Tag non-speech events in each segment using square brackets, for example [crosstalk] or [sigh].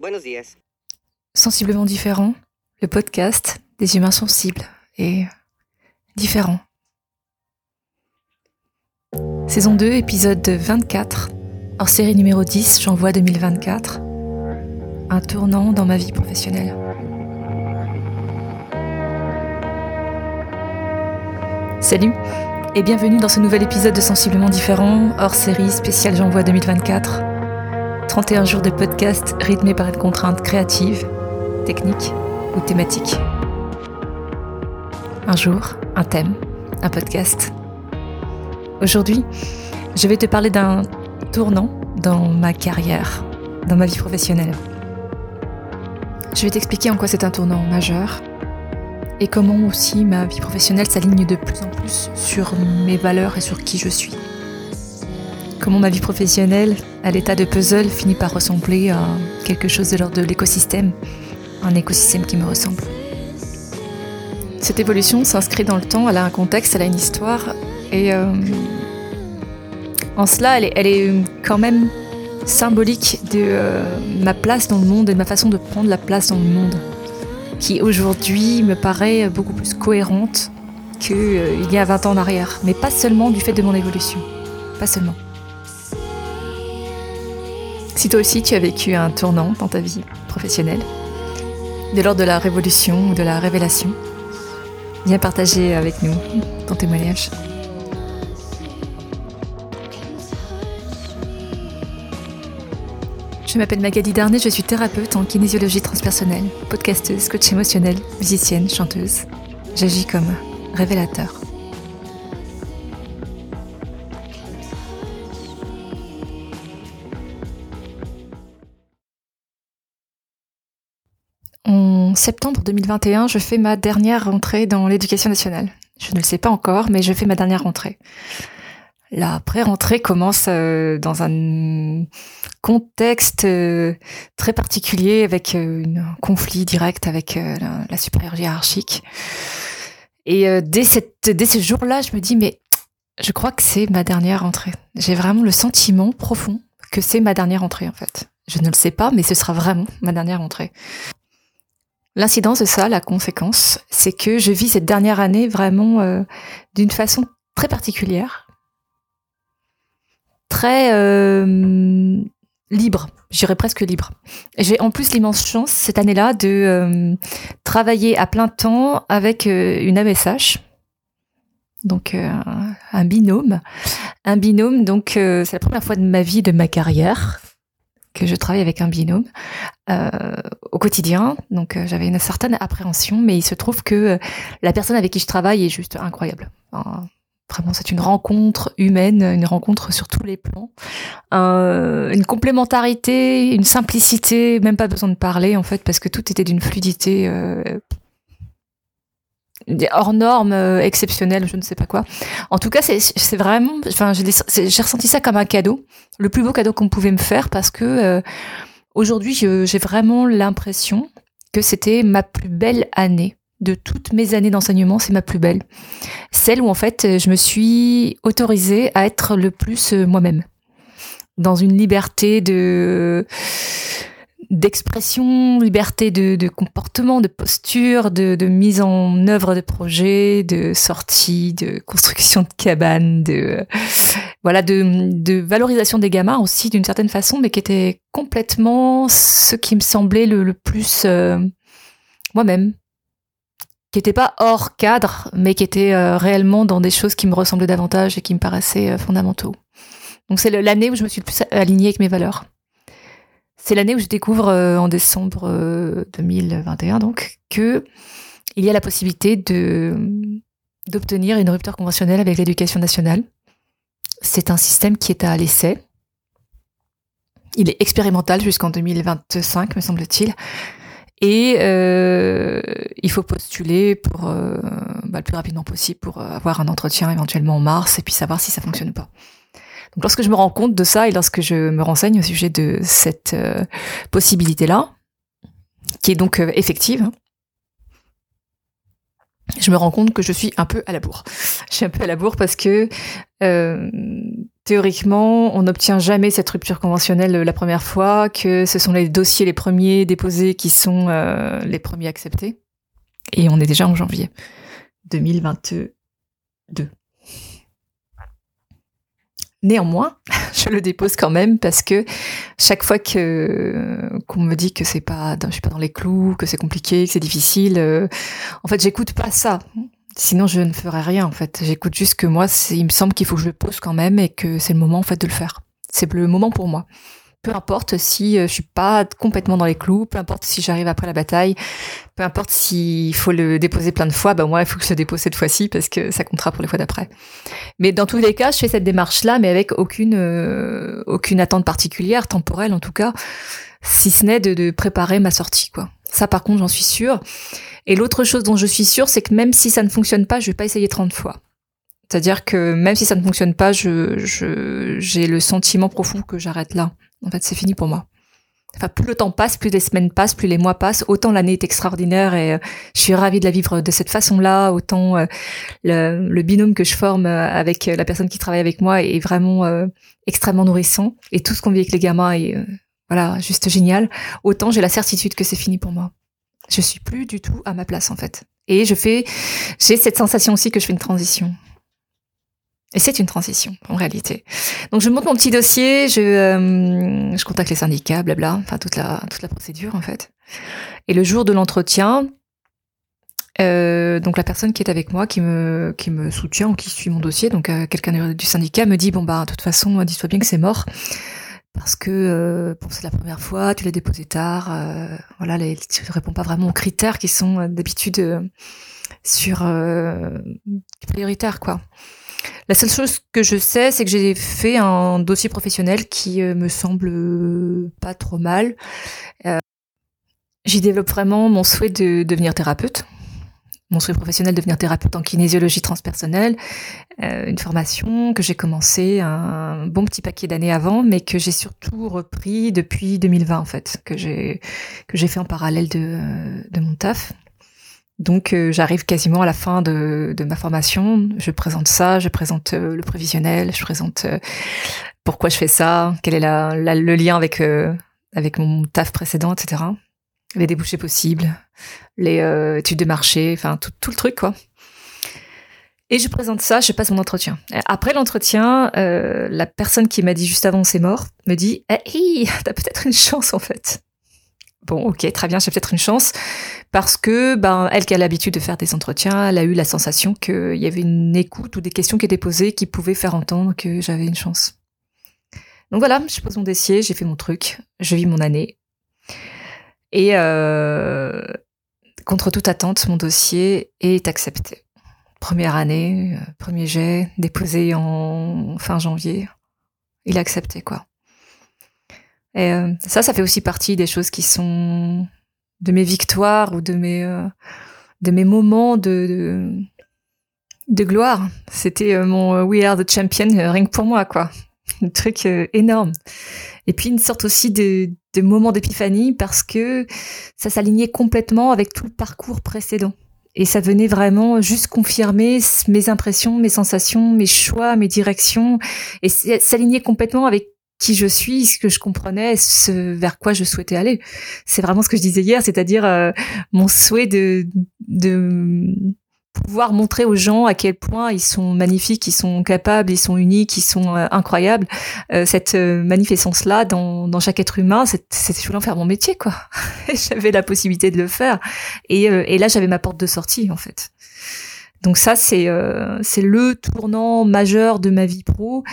Buenos días. Sensiblement différent, le podcast des humains sensibles et différents. Saison 2, épisode 24, hors série numéro 10, j'envoie 2024. Un tournant dans ma vie professionnelle. Salut et bienvenue dans ce nouvel épisode de Sensiblement différent, hors série spéciale J'envoie 2024. 31 jours de podcast rythmés par une contrainte créative, technique ou thématique. Un jour, un thème, un podcast. Aujourd'hui, je vais te parler d'un tournant dans ma carrière, dans ma vie professionnelle. Je vais t'expliquer en quoi c'est un tournant majeur et comment aussi ma vie professionnelle s'aligne de plus en plus sur mes valeurs et sur qui je suis. Comment ma vie professionnelle, à l'état de puzzle, finit par ressembler à quelque chose de l'ordre de l'écosystème, un écosystème qui me ressemble. Cette évolution s'inscrit dans le temps, elle a un contexte, elle a une histoire, et euh, en cela, elle est, quand même symbolique de euh, ma place dans le monde et de ma façon de prendre la place dans le monde qui aujourd'hui me paraît beaucoup plus cohérente qu'il euh, y a 20 ans en arrière. Mais pas seulement du fait de mon évolution. Pas seulement. Si toi aussi tu as vécu un tournant dans ta vie professionnelle, de l'ordre de la révolution ou de la révélation, viens partager avec nous ton témoignage. Je m'appelle Magali Darnay, je suis thérapeute en kinésiologie transpersonnelle, podcasteuse, coach émotionnelle, musicienne, chanteuse. J'agis comme révélateur. En septembre 2021, je fais ma dernière rentrée dans l'éducation nationale. Je ne le sais pas encore, mais je fais ma dernière rentrée. La pré-rentrée commence euh, dans un contexte euh, très particulier avec euh, un conflit direct avec la, supérieure hiérarchique. Et dès, dès ce jour-là, je me dis, mais je crois que c'est ma dernière rentrée. J'ai vraiment le sentiment profond que c'est ma dernière rentrée, en fait. Je ne le sais pas, mais ce sera vraiment ma dernière rentrée. L'incidence de ça, la conséquence, c'est que je vis cette dernière année vraiment d'une façon très particulière, très euh, libre, j'irais presque libre. J'ai en plus l'immense chance cette année-là de euh, travailler à plein temps avec euh, une AMSH, donc un binôme, un binôme. Donc c'est la première fois de ma vie, de ma carrière, que je travaille avec un binôme au quotidien. Donc j'avais une certaine appréhension, mais il se trouve que la personne avec qui je travaille est juste incroyable. Vraiment, c'est une rencontre humaine, une rencontre sur tous les plans. Euh, une complémentarité, une simplicité, même pas besoin de parler en fait, parce que tout était d'une fluidité euh, hors norme, euh, exceptionnelle, je ne sais pas quoi. En tout cas, c'est vraiment, enfin, j'ai ressenti ça comme un cadeau, le plus beau cadeau qu'on pouvait me faire, parce que euh, aujourd'hui, j'ai vraiment l'impression que c'était ma plus belle année de toutes mes années d'enseignement, c'est ma plus belle. Celle où en fait je me suis autorisée à être le plus euh, moi-même. Dans une liberté de d'expression, liberté de, comportement, de posture, de, mise en œuvre de projets, de sortie, de construction de cabanes, de voilà, de, valorisation des gamins aussi d'une certaine façon, mais qui était complètement ce qui me semblait le, plus euh, moi-même, qui n'était pas hors cadre, mais qui était euh, réellement dans des choses qui me ressemblaient davantage et qui me paraissaient euh, fondamentaux. Donc c'est l'année où je me suis le plus alignée avec mes valeurs. C'est l'année où je découvre euh, en décembre 2021 donc que y a la possibilité d'obtenir une rupture conventionnelle avec l'éducation nationale. C'est un système qui est à l'essai. Il est expérimental jusqu'en 2025, me semble-t-il. Et euh, il faut postuler euh, bah, le plus rapidement possible pour euh, avoir un entretien éventuellement en mars et puis savoir si ça fonctionne pas. Lorsque je me rends compte de ça et lorsque je me renseigne au sujet de cette euh, possibilité-là, qui est donc effective, hein, je me rends compte que je suis un peu à la bourre. Je suis un peu à la bourre parce que théoriquement, on n'obtient jamais cette rupture conventionnelle la première fois, que ce sont les dossiers les premiers déposés qui sont les premiers acceptés. Et on est déjà en janvier 2022. Néanmoins, [laughs] je le dépose quand même parce que chaque fois que qu'on me dit que c'est pas, je suis pas dans les clous, que c'est compliqué, que c'est difficile, euh, en fait, j'écoute pas ça. Sinon, je ne ferais rien. En fait, j'écoute juste que moi, il me semble qu'il faut que je le pose quand même et que c'est le moment en fait de le faire. C'est le moment pour moi peu importe si euh, je suis pas complètement dans les clous, peu importe si j'arrive après la bataille, peu importe s'il faut le déposer plein de fois, ben moi il faut que je le dépose cette fois-ci parce que ça comptera pour les fois d'après. Mais dans tous les cas, je fais cette démarche là, mais avec aucune euh, aucune attente particulière, temporelle en tout cas, si ce n'est de, de préparer ma sortie quoi. Ça par contre j'en suis sûre. Et l'autre chose dont je suis sûre, c'est que même si ça ne fonctionne pas, je vais pas essayer 30 fois. C'est-à-dire que même si ça ne fonctionne pas, je j'ai le sentiment profond que j'arrête là en fait, c'est fini pour moi. Enfin, plus le temps passe, plus les semaines passent, plus les mois passent, autant l'année est extraordinaire et euh, je suis ravie de la vivre de cette façon-là, autant euh, le, binôme que je forme euh, avec la personne qui travaille avec moi est vraiment extrêmement nourrissant et tout ce qu'on vit avec les gamins est voilà juste génial. Autant j'ai la certitude que c'est fini pour moi. Je suis plus du tout à ma place en fait. Et je fais, j'ai cette sensation aussi que je fais une transition. Et c'est une transition, en réalité. Donc, je monte mon petit dossier, je, euh, je contacte les syndicats, blabla, enfin, toute la, toute la procédure, en fait. Et le jour de l'entretien, euh, donc la personne qui est avec moi, qui me, qui me soutient ou qui suit mon dossier, donc euh, quelqu'un du syndicat, me dit, bon, bah, de toute façon, dis-toi bien que c'est mort. Parce que euh, bon, c'est la première fois, tu l'as déposé tard, voilà, les, tu ne réponds pas vraiment aux critères qui sont d'habitude sur prioritaires, quoi. La seule chose que je sais, c'est que j'ai fait un dossier professionnel qui euh, me semble euh, pas trop mal. Euh, j'y développe vraiment mon souhait de devenir thérapeute, mon souhait professionnel de devenir thérapeute en kinésiologie transpersonnelle, une formation que j'ai commencé un bon petit paquet d'années avant, mais que j'ai surtout repris depuis 2020 en fait, que j'ai que j'ai fait en parallèle de, de mon taf. Donc euh, j'arrive quasiment à la fin de, ma formation, je présente ça, je présente euh, le prévisionnel, je présente euh, pourquoi je fais ça, quel est le lien avec avec mon taf précédent, etc. Les débouchés possibles, les études de marché, enfin tout, le truc quoi. Et je présente ça, je passe mon entretien. Après l'entretien, la personne qui m'a dit juste avant c'est mort me dit hey, [laughs] t'as peut-être une chance en fait bon, ok, très bien, j'ai peut-être une chance, parce que, ben, elle qui a l'habitude de faire des entretiens, elle a eu la sensation qu'il y avait une écoute ou des questions qui étaient posées qui pouvaient faire entendre que j'avais une chance. Donc voilà, je pose mon dossier, j'ai fait mon truc, je vis mon année. Et euh, contre toute attente, mon dossier est accepté. Première année, euh, premier jet, déposé en fin janvier. Il a accepté, quoi. Et euh, ça, ça fait aussi partie des choses qui sont de mes victoires ou de mes euh, de mes moments de de, gloire. C'était euh, mon We Are the Champion rien que pour moi, quoi. Un truc énorme. Et puis une sorte aussi de, de moment d'épiphanie parce que ça s'alignait complètement avec tout le parcours précédent. Et ça venait vraiment juste confirmer mes impressions, mes sensations, mes choix, mes directions, et s'aligner complètement avec qui je suis, ce que je comprenais, ce vers quoi je souhaitais aller. C'est vraiment ce que je disais hier, c'est-à-dire euh, mon souhait de, de pouvoir montrer aux gens à quel point ils sont magnifiques, ils sont capables, ils sont uniques, ils sont euh, incroyables. Euh, cette magnificence-là dans, dans chaque être humain, c'était voulais faire mon métier, quoi. [laughs] j'avais la possibilité de le faire. Et, et là, j'avais ma porte de sortie, en fait. Donc ça, c'est c'est le tournant majeur de ma vie pro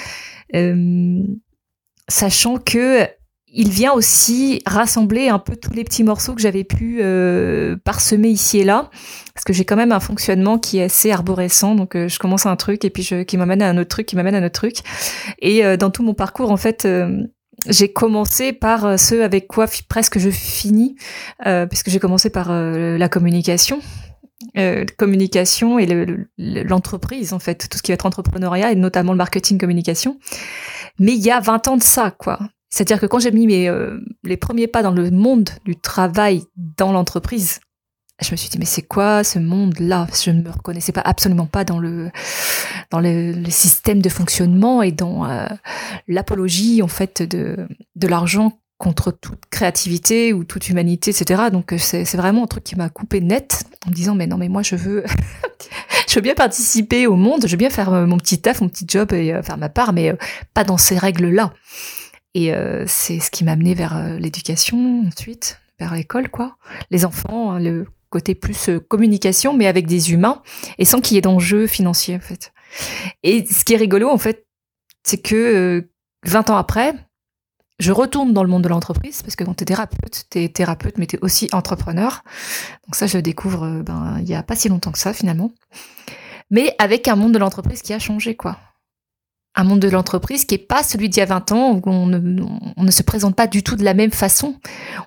sachant que il vient aussi rassembler un peu tous les petits morceaux que j'avais pu euh, parsemer ici et là, parce que j'ai quand même un fonctionnement qui est assez arborescent, donc euh, je commence un truc et puis je, qui m'amène à un autre truc, qui m'amène à un autre truc, et euh, dans tout mon parcours en fait. j'ai commencé par ce avec quoi presque je finis, puisque j'ai commencé par la communication, euh, communication et l'entreprise en fait, tout ce qui va être entrepreneuriat et notamment le marketing communication. Mais il y a 20 ans de ça, quoi. C'est-à-dire que quand j'ai mis mes, euh, les premiers pas dans le monde du travail dans l'entreprise, je me suis dit mais c'est quoi ce monde-là? Je ne me reconnaissais pas absolument pas dans le dans le, système de fonctionnement et dans euh, l'apologie en fait de de l'argent contre toute créativité ou toute humanité, etc. Donc euh, c'est vraiment un truc qui m'a coupé net en me disant mais non mais moi je veux [laughs] je veux bien participer au monde, je veux bien faire euh, mon petit taf, mon petit job et faire ma part, mais pas dans ces règles là. Et c'est ce qui m'a amené vers l'éducation ensuite, vers l'école quoi, les enfants, hein, le côté plus euh, communication, mais avec des humains et sans qu'il y ait d'enjeux financiers en fait. Et ce qui est rigolo en fait, c'est que 20 euh, ans après, je retourne dans le monde de l'entreprise parce que quand tu es thérapeute, tu es thérapeute, mais tu es aussi entrepreneur. Donc ça, je le découvre euh, ben, il y a pas si longtemps que ça finalement. Mais avec un monde de l'entreprise qui a changé, quoi un monde de l'entreprise qui n'est pas celui d'il y a 20 ans, où on ne, se présente pas du tout de la même façon.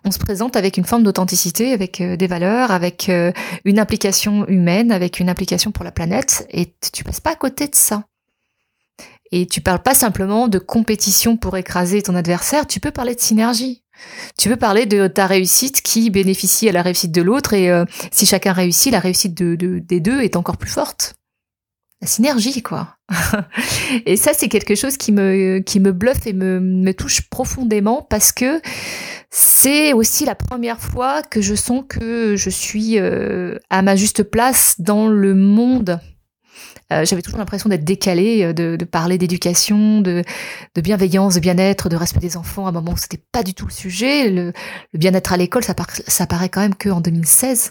On se présente avec une forme d'authenticité, avec euh, des valeurs, avec euh, une implication humaine, avec une implication pour la planète, et tu passes pas à côté de ça. Et tu parles pas simplement de compétition pour écraser ton adversaire, tu peux parler de synergie. Tu peux parler de ta réussite qui bénéficie à la réussite de l'autre, et euh, si chacun réussit, la réussite des deux est encore plus forte la synergie, quoi. [laughs] et ça, c'est quelque chose qui me, qui me bluffe et me, touche profondément parce que c'est aussi la première fois que je sens que je suis euh, à ma juste place dans le monde. Euh, J'avais toujours l'impression d'être décalée, euh, de, parler d'éducation, de, bienveillance, de bien-être, de respect des enfants. À un moment où c'était pas du tout le sujet. Le, bien-être à l'école, ça, ça paraît quand même qu'en 2016.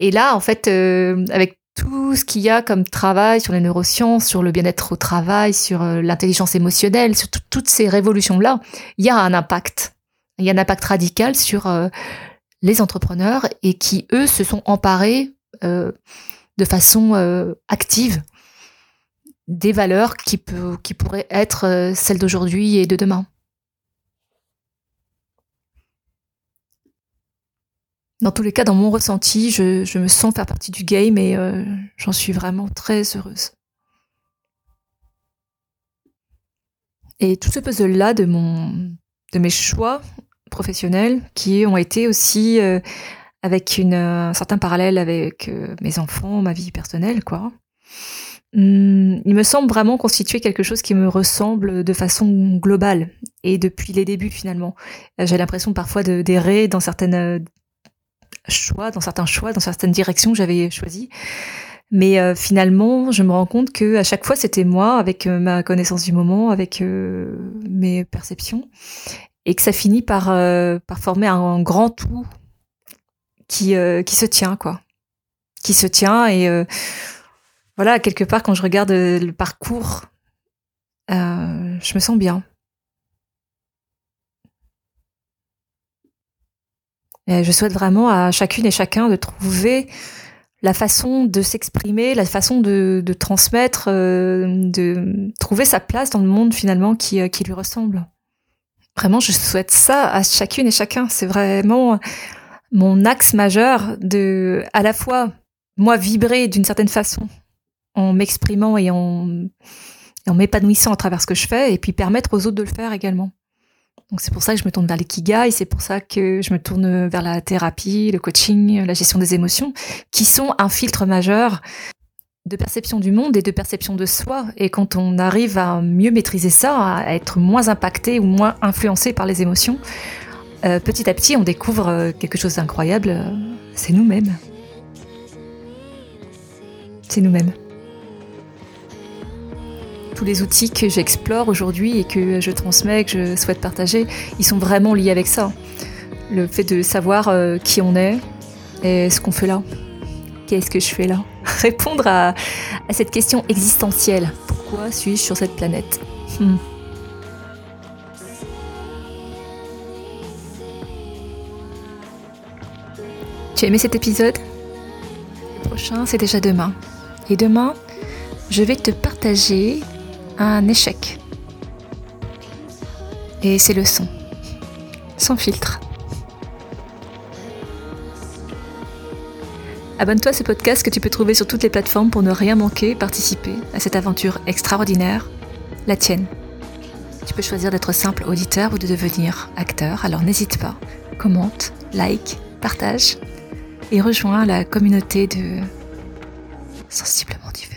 Et là, en fait, euh, avec tout ce qu'il y a comme travail sur les neurosciences, sur le bien-être au travail, sur l'intelligence émotionnelle, sur toutes ces révolutions-là, il y a un impact. Il y a un impact radical sur les entrepreneurs et qui, eux, se sont emparés de façon active des valeurs qui, qui pourraient être celles d'aujourd'hui et de demain. dans tous les cas, dans mon ressenti, je, me sens faire partie du game et euh, j'en suis vraiment très heureuse. Et tout ce puzzle-là de, de mes choix professionnels qui ont été aussi euh, avec une, un certain parallèle avec euh, mes enfants, ma vie personnelle, quoi. Hum, il me semble vraiment constituer quelque chose qui me ressemble de façon globale et depuis les débuts finalement. J'ai l'impression parfois d'errer dans certaines choix, dans certains choix, dans certaines directions que j'avais choisies. Mais euh, finalement, je me rends compte que à chaque fois, c'était moi, avec euh, ma connaissance du moment, avec euh, mes perceptions, et que ça finit par, par former un, grand tout qui, qui se tient, quoi. Qui se tient. Et voilà, quelque part, quand je regarde le parcours, je me sens bien. je souhaite vraiment à chacune et chacun de trouver la façon de s'exprimer, la façon de, de transmettre, euh, de trouver sa place dans le monde finalement qui, euh, qui lui ressemble. Vraiment, je souhaite ça à chacune et chacun. C'est vraiment mon axe majeur de, à la fois, moi, vibrer d'une certaine façon en m'exprimant et en, en m'épanouissant à travers ce que je fais, et puis permettre aux autres de le faire également. Donc c'est pour ça que je me tourne vers l'ikigai, c'est pour ça que je me tourne vers la thérapie, le coaching, la gestion des émotions, qui sont un filtre majeur de perception du monde et de perception de soi. Et quand on arrive à mieux maîtriser ça, à être moins impacté ou moins influencé par les émotions, euh, petit à petit on découvre euh, quelque chose d'incroyable, euh, c'est nous-mêmes. C'est nous-mêmes tous les outils que j'explore aujourd'hui et que je transmets, que je souhaite partager, ils sont vraiment liés avec ça. Le fait de savoir qui on est et ce qu'on fait là. Qu'est-ce que je fais là? [laughs] Répondre à, cette question existentielle. Pourquoi suis-je sur cette planète? Hmm. As aimé cet épisode Le prochain, c'est déjà demain. Et demain, je vais te partager un échec. Et c'est le son, sans filtre. Abonne-toi à ce podcast que tu peux trouver sur toutes les plateformes pour ne rien manquer, participer à cette aventure extraordinaire, la tienne. Tu peux choisir d'être simple auditeur ou de devenir acteur, alors n'hésite pas, commente, like, partage et rejoins la communauté de Sensiblement Différents.